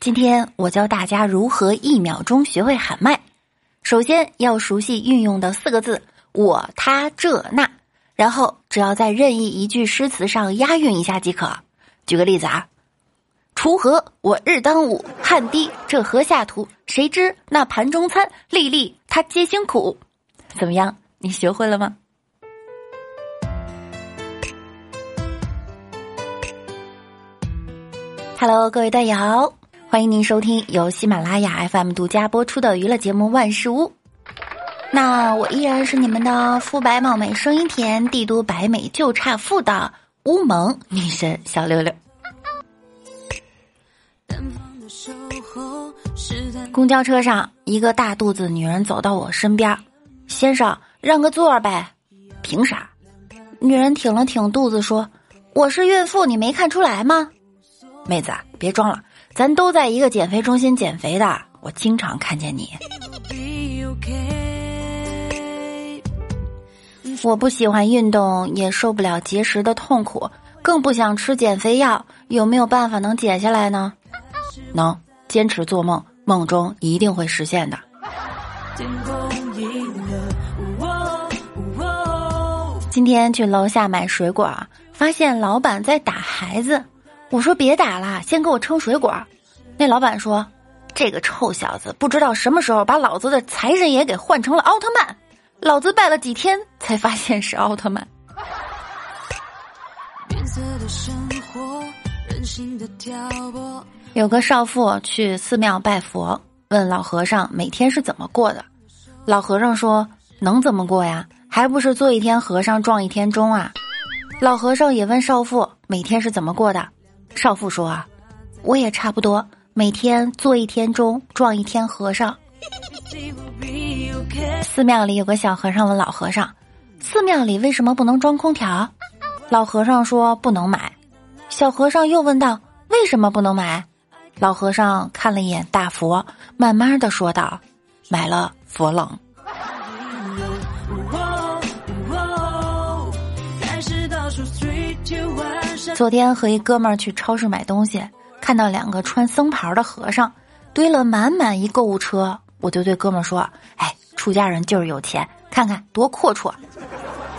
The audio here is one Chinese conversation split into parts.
今天我教大家如何一秒钟学会喊麦。首先要熟悉运用的四个字“我、他、这、那”，然后只要在任意一句诗词上押韵一下即可。举个例子啊，锄禾我日当午，汗滴这禾下土。谁知那盘中餐，粒粒他皆辛苦。怎么样？你学会了吗？Hello，各位段友，欢迎您收听由喜马拉雅 FM 独家播出的娱乐节目《万事屋》。那我依然是你们的肤白貌美、声音甜、帝都白美就差富的乌蒙女神小六六。公交车上，一个大肚子女人走到我身边，先生让个座呗。凭啥？女人挺了挺肚子说：“我是孕妇，你没看出来吗？”妹子，别装了，咱都在一个减肥中心减肥的，我经常看见你。我不喜欢运动，也受不了节食的痛苦，更不想吃减肥药。有没有办法能减下来呢？能，坚持做梦，梦中一定会实现的。今天去楼下买水果，发现老板在打孩子。我说别打了，先给我称水果。那老板说：“这个臭小子不知道什么时候把老子的财神爷给换成了奥特曼，老子拜了几天才发现是奥特曼。”有个少妇去寺庙拜佛，问老和尚每天是怎么过的。老和尚说：“能怎么过呀？还不是做一天和尚撞一天钟啊？”老和尚也问少妇每天是怎么过的。少妇说：“啊，我也差不多，每天做一天钟，撞一天和尚。”寺庙里有个小和尚问老和尚：“寺庙里为什么不能装空调？”老和尚说：“不能买。”小和尚又问道：“为什么不能买？”老和尚看了一眼大佛，慢慢的说道：“买了佛冷。”昨天和一哥们儿去超市买东西，看到两个穿僧袍的和尚堆了满满一购物车，我就对哥们说：“哎，出家人就是有钱，看看多阔绰。”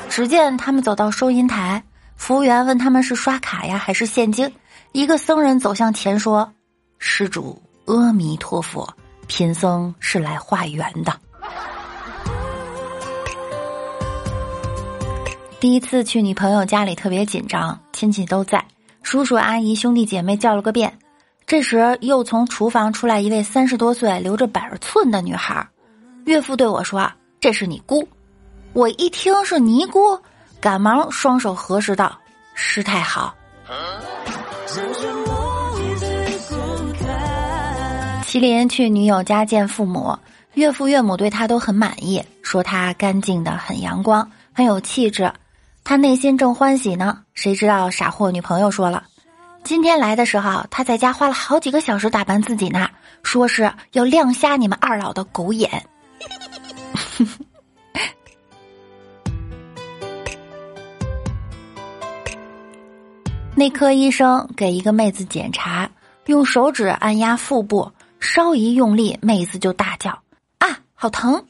只见他们走到收银台，服务员问他们是刷卡呀还是现金。一个僧人走向前说：“施主，阿弥陀佛，贫僧是来化缘的。”第一次去女朋友家里特别紧张，亲戚都在，叔叔阿姨兄弟姐妹叫了个遍。这时又从厨房出来一位三十多岁、留着板寸的女孩。岳父对我说：“这是你姑。”我一听是尼姑，赶忙双手合十道：“师太好。”麒麟去女友家见父母，岳父岳母对他都很满意，说他干净的很阳光，很有气质。他内心正欢喜呢，谁知道傻货女朋友说了，今天来的时候他在家花了好几个小时打扮自己呢，说是要亮瞎你们二老的狗眼。内科医生给一个妹子检查，用手指按压腹部，稍一用力，妹子就大叫：“啊，好疼！”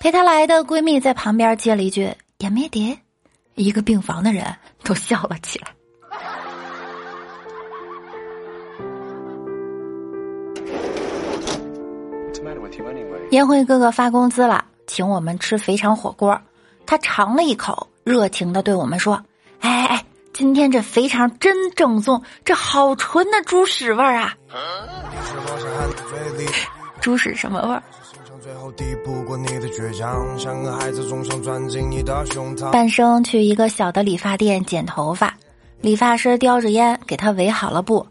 陪她来的闺蜜在旁边接了一句：“也没得。”一个病房的人都笑了起来。烟灰哥哥发工资了，请我们吃肥肠火锅。他尝了一口，热情的对我们说：“哎哎哎，今天这肥肠真正宗，这好纯的猪屎味儿啊！猪屎什么味儿？”半生去一个小的理发店剪头发，理发师叼着烟给他围好了布，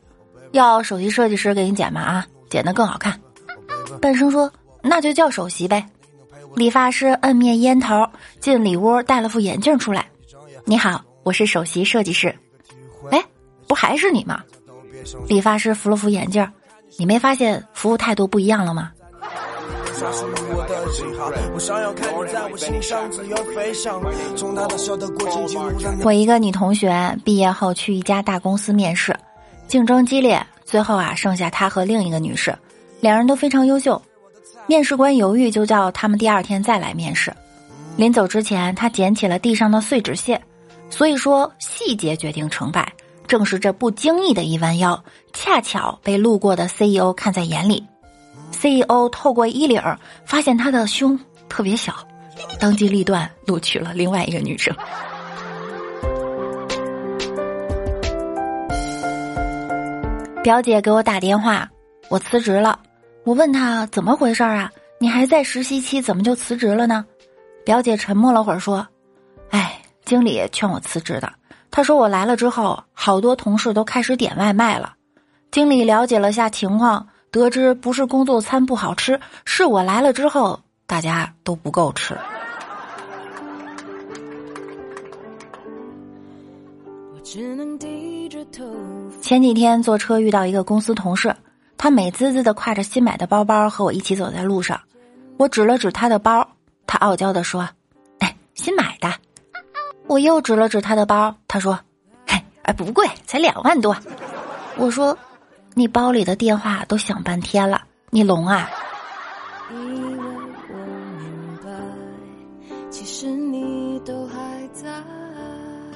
要首席设计师给你剪吗？啊，剪得更好看。半生说：“那就叫首席呗。”理发师摁灭烟头，进里屋戴了副眼镜出来。你好，我是首席设计师。哎，不还是你吗？理发师扶了扶眼镜，你没发现服务态度不一样了吗？我一个女同学毕业后去一家大公司面试，竞争激烈，最后啊，剩下她和另一个女士，两人都非常优秀。面试官犹豫，就叫他们第二天再来面试。临走之前，他捡起了地上的碎纸屑。所以说，细节决定成败。正是这不经意的一弯腰，恰巧被路过的 CEO 看在眼里。CEO 透过衣领儿，发现他的胸特别小，当机立断录取了另外一个女生。表姐给我打电话，我辞职了。我问她怎么回事啊？你还在实习期，怎么就辞职了呢？表姐沉默了会儿，说：“哎，经理劝我辞职的。他说我来了之后，好多同事都开始点外卖了。经理了解了下情况，得知不是工作餐不好吃，是我来了之后大家都不够吃。”前几天坐车遇到一个公司同事，他美滋滋的挎着新买的包包和我一起走在路上，我指了指他的包，他傲娇的说：“哎，新买的。”我又指了指他的包，他说：“嘿，哎，不贵，才两万多。”我说：“你包里的电话都响半天了，你聋啊？”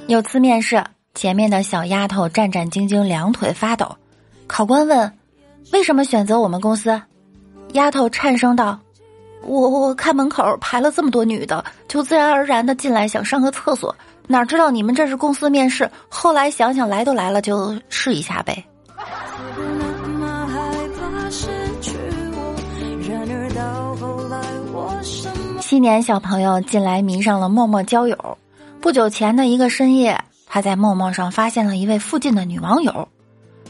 有次面试。前面的小丫头战战兢兢，两腿发抖。考官问：“为什么选择我们公司？”丫头颤声道：“我我看门口排了这么多女的，就自然而然的进来想上个厕所，哪知道你们这是公司面试。后来想想来都来了，就试一下呗。”七年小朋友近来迷上了陌陌交友。不久前的一个深夜。他在陌陌上发现了一位附近的女网友，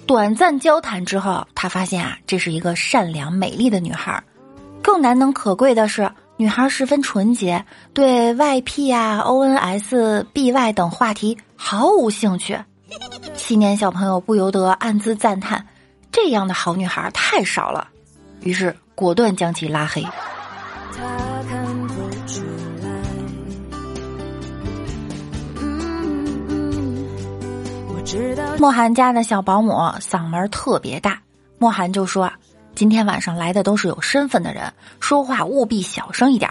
短暂交谈之后，他发现啊，这是一个善良美丽的女孩。更难能可贵的是，女孩十分纯洁，对 YP 啊、ONS、BY 等话题毫无兴趣。七年小朋友不由得暗自赞叹：这样的好女孩太少了。于是果断将其拉黑。莫寒家的小保姆嗓门特别大，莫寒就说：“今天晚上来的都是有身份的人，说话务必小声一点。”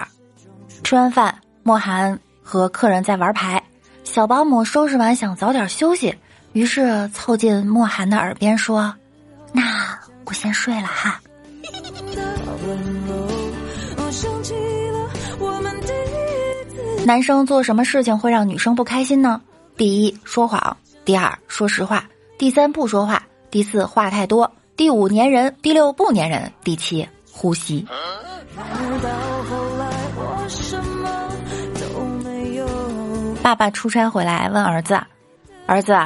吃完饭，莫寒和客人在玩牌，小保姆收拾完想早点休息，于是凑近莫寒的耳边说：“那我先睡了哈。”男生做什么事情会让女生不开心呢？第一，说谎。第二，说实话；第三，不说话；第四，话太多；第五，粘人；第六，不粘人；第七，呼吸。爸爸出差回来问儿子：“儿子，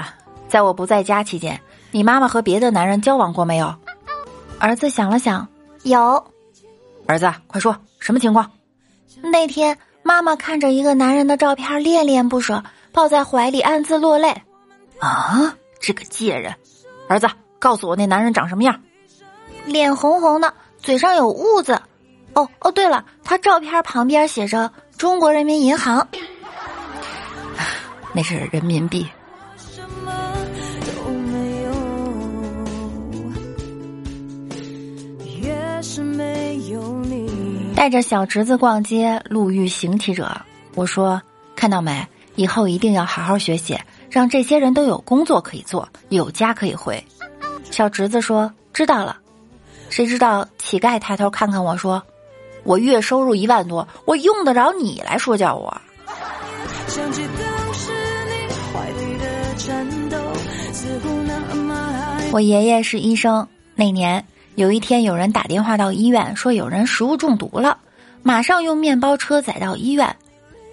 在我不在家期间，你妈妈和别的男人交往过没有？”儿子想了想，有。儿子，快说，什么情况？那天妈妈看着一个男人的照片，恋恋不舍，抱在怀里，暗自落泪。啊，这个贱人！儿子，告诉我那男人长什么样？脸红红的，嘴上有痦子。哦哦，对了，他照片旁边写着“中国人民银行”，那是人民币。带着小侄子逛街，路遇行乞者，我说：“看到没？以后一定要好好学习。”让这些人都有工作可以做，有家可以回。小侄子说：“知道了。”谁知道乞丐抬头看看我说：“我月收入一万多，我用得着你来说教我？”我爷爷是医生，那年有一天有人打电话到医院说有人食物中毒了，马上用面包车载到医院。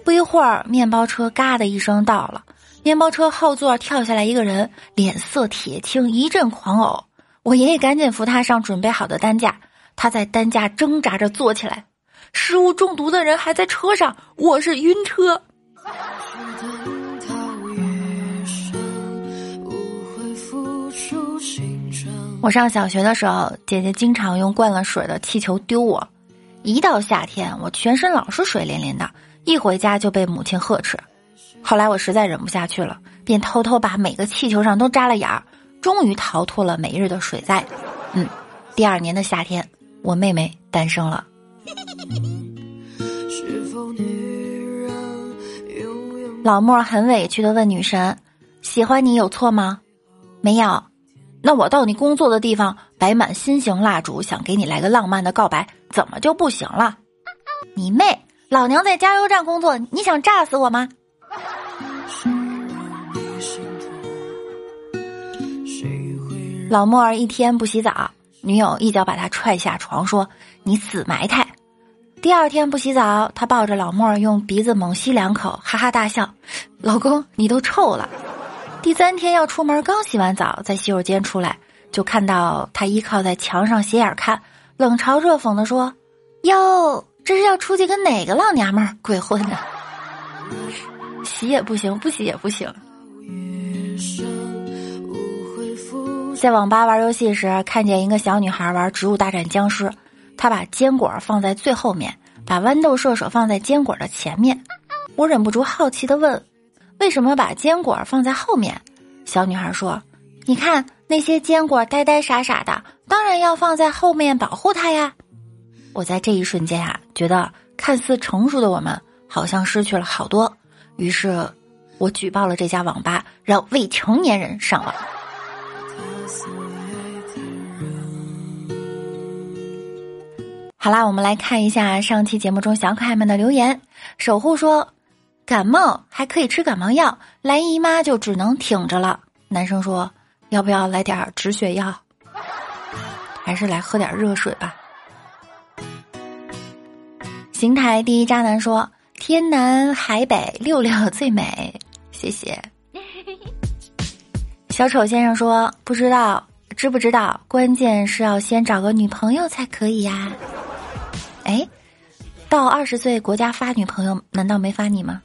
不一会儿，面包车嘎的一声到了。面包车后座跳下来一个人，脸色铁青，一阵狂呕。我爷爷赶紧扶他上准备好的担架，他在担架挣扎着坐起来。食物中毒的人还在车上，我是晕车。我上小学的时候，姐姐经常用灌了水的气球丢我。一到夏天，我全身老是水淋淋的，一回家就被母亲呵斥。后来我实在忍不下去了，便偷偷把每个气球上都扎了眼儿，终于逃脱了每日的水灾。嗯，第二年的夏天，我妹妹诞生了。老莫很委屈的问女神：“喜欢你有错吗？”没有。那我到你工作的地方摆满心形蜡烛，想给你来个浪漫的告白，怎么就不行了？你妹！老娘在加油站工作，你想炸死我吗？老莫儿一天不洗澡，女友一脚把他踹下床，说：“你死埋汰。”第二天不洗澡，他抱着老莫儿用鼻子猛吸两口，哈哈大笑：“老公，你都臭了。”第三天要出门，刚洗完澡，在洗手间出来，就看到他依靠在墙上斜眼看，冷嘲热讽的说：“哟，这是要出去跟哪个老娘们儿鬼混呢？洗也不行，不洗也不行。”在网吧玩游戏时，看见一个小女孩玩《植物大战僵尸》，她把坚果放在最后面，把豌豆射手放在坚果的前面。我忍不住好奇的问：“为什么把坚果放在后面？”小女孩说：“你看那些坚果呆呆傻傻的，当然要放在后面保护它呀。”我在这一瞬间啊，觉得看似成熟的我们好像失去了好多。于是，我举报了这家网吧，让未成年人上网。好啦，我们来看一下上期节目中小可爱们的留言。守护说，感冒还可以吃感冒药，来姨妈就只能挺着了。男生说，要不要来点止血药？还是来喝点热水吧。邢台第一渣男说，天南海北六六最美，谢谢。小丑先生说，不知道，知不知道？关键是要先找个女朋友才可以呀。哎，到二十岁国家发女朋友，难道没发你吗？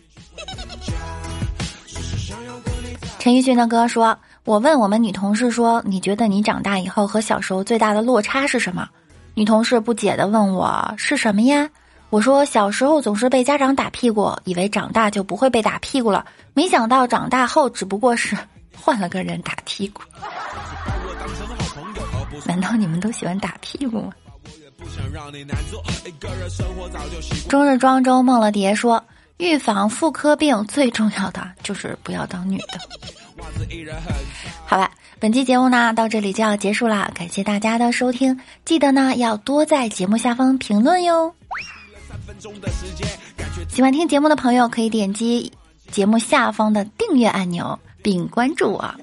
陈奕迅的歌说：“我问我们女同事说，你觉得你长大以后和小时候最大的落差是什么？”女同事不解的问我：“是什么呀？”我说：“小时候总是被家长打屁股，以为长大就不会被打屁股了，没想到长大后只不过是 换了个人打屁股。”难道你们都喜欢打屁股吗？终日庄周梦了蝶说：“预防妇科病最重要的就是不要当女的。”好了，本期节目呢到这里就要结束了，感谢大家的收听，记得呢要多在节目下方评论哟。喜欢听节目的朋友可以点击节目下方的订阅按钮并关注我。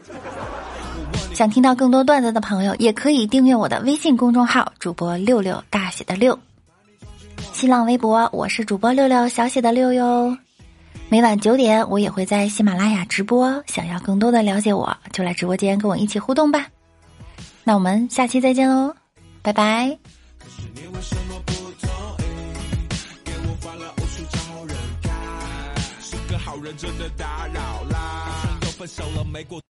想听到更多段子的朋友，也可以订阅我的微信公众号“主播六六大写的六”，新浪微博我是主播六六小写的六哟。每晚九点，我也会在喜马拉雅直播。想要更多的了解我，就来直播间跟我一起互动吧。那我们下期再见喽，拜拜。认真的打扰啦。都分手了，没过。